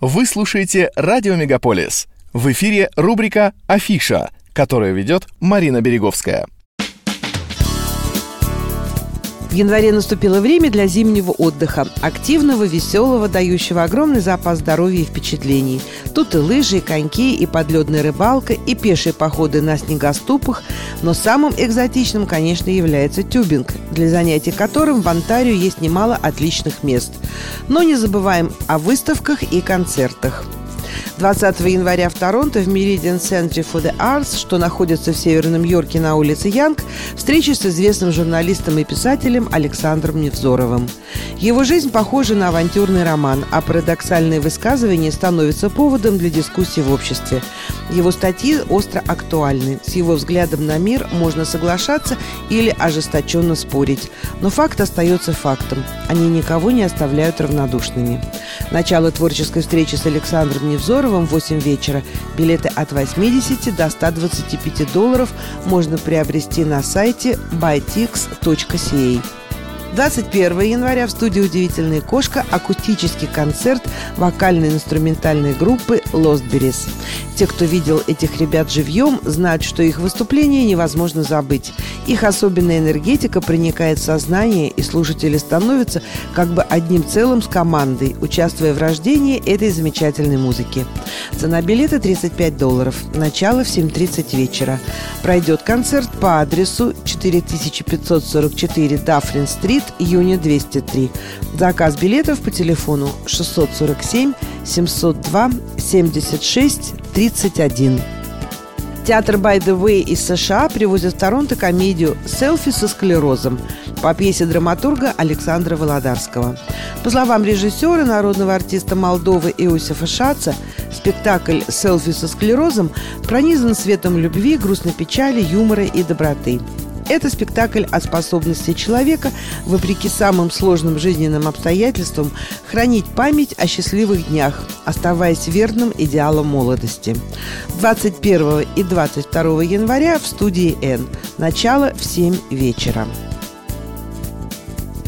Вы слушаете «Радио Мегаполис». В эфире рубрика «Афиша», которую ведет Марина Береговская. В январе наступило время для зимнего отдыха. Активного, веселого, дающего огромный запас здоровья и впечатлений. Тут и лыжи, и коньки, и подледная рыбалка, и пешие походы на снегоступах. Но самым экзотичным, конечно, является тюбинг, для занятий которым в Онтарио есть немало отличных мест. Но не забываем о выставках и концертах. 20 января в Торонто в Meridian Center for the Arts, что находится в Северном Йорке на улице Янг, встреча с известным журналистом и писателем Александром Невзоровым. Его жизнь похожа на авантюрный роман, а парадоксальные высказывания становятся поводом для дискуссий в обществе. Его статьи остро актуальны. С его взглядом на мир можно соглашаться или ожесточенно спорить. Но факт остается фактом. Они никого не оставляют равнодушными. Начало творческой встречи с Александром Невзоровым в 8 вечера. Билеты от 80 до 125 долларов можно приобрести на сайте bytix.ca. 21 января в студии «Удивительная кошка» акустический концерт вокально-инструментальной группы «Лостберис». Те, кто видел этих ребят живьем, знают, что их выступление невозможно забыть. Их особенная энергетика проникает в сознание, и слушатели становятся как бы одним целым с командой, участвуя в рождении этой замечательной музыки. Цена билета 35 долларов. Начало в 7.30 вечера. Пройдет концерт по адресу 4544 Даффлин-стрит, июня 203. Заказ билетов по телефону 647 702 76 31. Театр «By the Way» из США привозит в Торонто комедию «Селфи со склерозом» по пьесе драматурга Александра Володарского. По словам режиссера, народного артиста Молдовы Иосифа Шаца, спектакль «Селфи со склерозом» пронизан светом любви, грустной печали, юмора и доброты. Это спектакль о способности человека, вопреки самым сложным жизненным обстоятельствам, хранить память о счастливых днях, оставаясь верным идеалам молодости. 21 и 22 января в студии «Н». Начало в 7 вечера.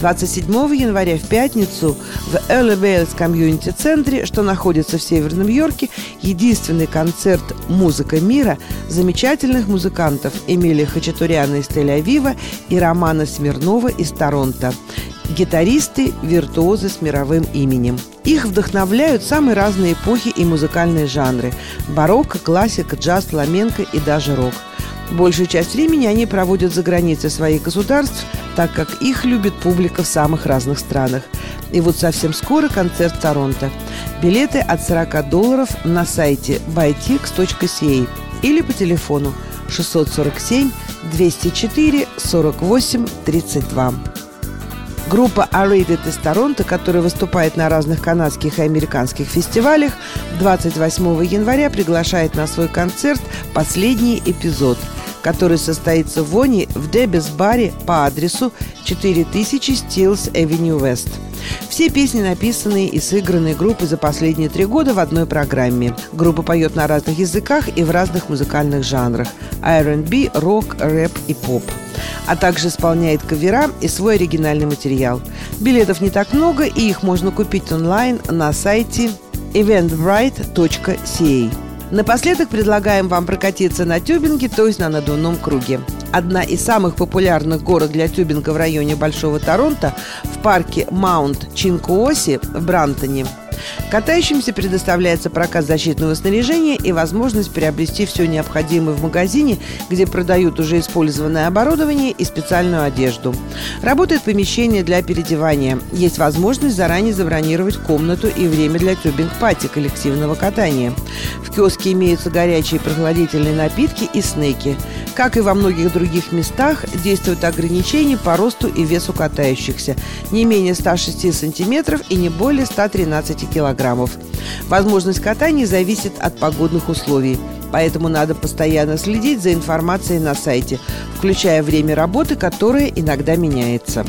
27 января в пятницу в Early Vales Community центре, что находится в Северном Йорке, единственный концерт «Музыка мира» замечательных музыкантов Эмилия Хачатуряна из Тель-Авива и Романа Смирнова из Торонто. Гитаристы, виртуозы с мировым именем. Их вдохновляют самые разные эпохи и музыкальные жанры – барокко, классика, джаз, фламенко и даже рок – Большую часть времени они проводят за границей своих государств, так как их любит публика в самых разных странах. И вот совсем скоро концерт Торонто. Билеты от 40 долларов на сайте bytix.ca или по телефону 647 204 48 32. Группа A-Rated из Торонто, которая выступает на разных канадских и американских фестивалях, 28 января приглашает на свой концерт последний эпизод – который состоится в Воне в Дебис баре по адресу 4000 Steels Avenue West. Все песни написаны и сыграны группой за последние три года в одной программе. Группа поет на разных языках и в разных музыкальных жанрах – R&B, рок, рэп и поп а также исполняет кавера и свой оригинальный материал. Билетов не так много, и их можно купить онлайн на сайте eventbrite.ca. Напоследок предлагаем вам прокатиться на тюбинге, то есть на надувном круге. Одна из самых популярных горок для тюбинга в районе Большого Торонто в парке Маунт Чинкуоси в Брантоне – Катающимся предоставляется прокат защитного снаряжения и возможность приобрести все необходимое в магазине, где продают уже использованное оборудование и специальную одежду. Работает помещение для переодевания. Есть возможность заранее забронировать комнату и время для тюбинг-пати коллективного катания. В киоске имеются горячие прохладительные напитки и снеки. Как и во многих других местах, действуют ограничения по росту и весу катающихся. Не менее 106 сантиметров и не более 113 килограммов. Возможность катания зависит от погодных условий. Поэтому надо постоянно следить за информацией на сайте, включая время работы, которое иногда меняется.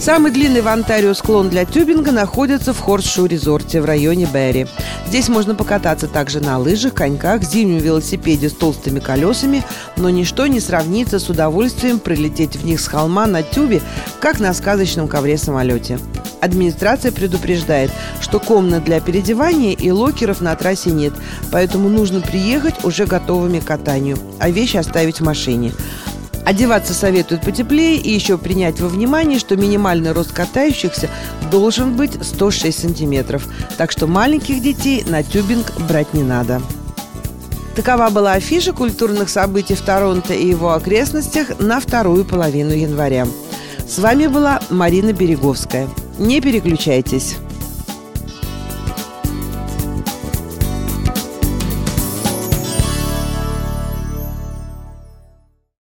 Самый длинный в Онтарио склон для тюбинга находится в Хорсшу-резорте в районе Берри. Здесь можно покататься также на лыжах, коньках, зимнем велосипеде с толстыми колесами, но ничто не сравнится с удовольствием прилететь в них с холма на тюбе, как на сказочном ковре-самолете. Администрация предупреждает, что комнат для переодевания и локеров на трассе нет, поэтому нужно приехать уже готовыми к катанию, а вещи оставить в машине. Одеваться советуют потеплее и еще принять во внимание, что минимальный рост катающихся должен быть 106 сантиметров. Так что маленьких детей на тюбинг брать не надо. Такова была афиша культурных событий в Торонто и его окрестностях на вторую половину января. С вами была Марина Береговская. Не переключайтесь.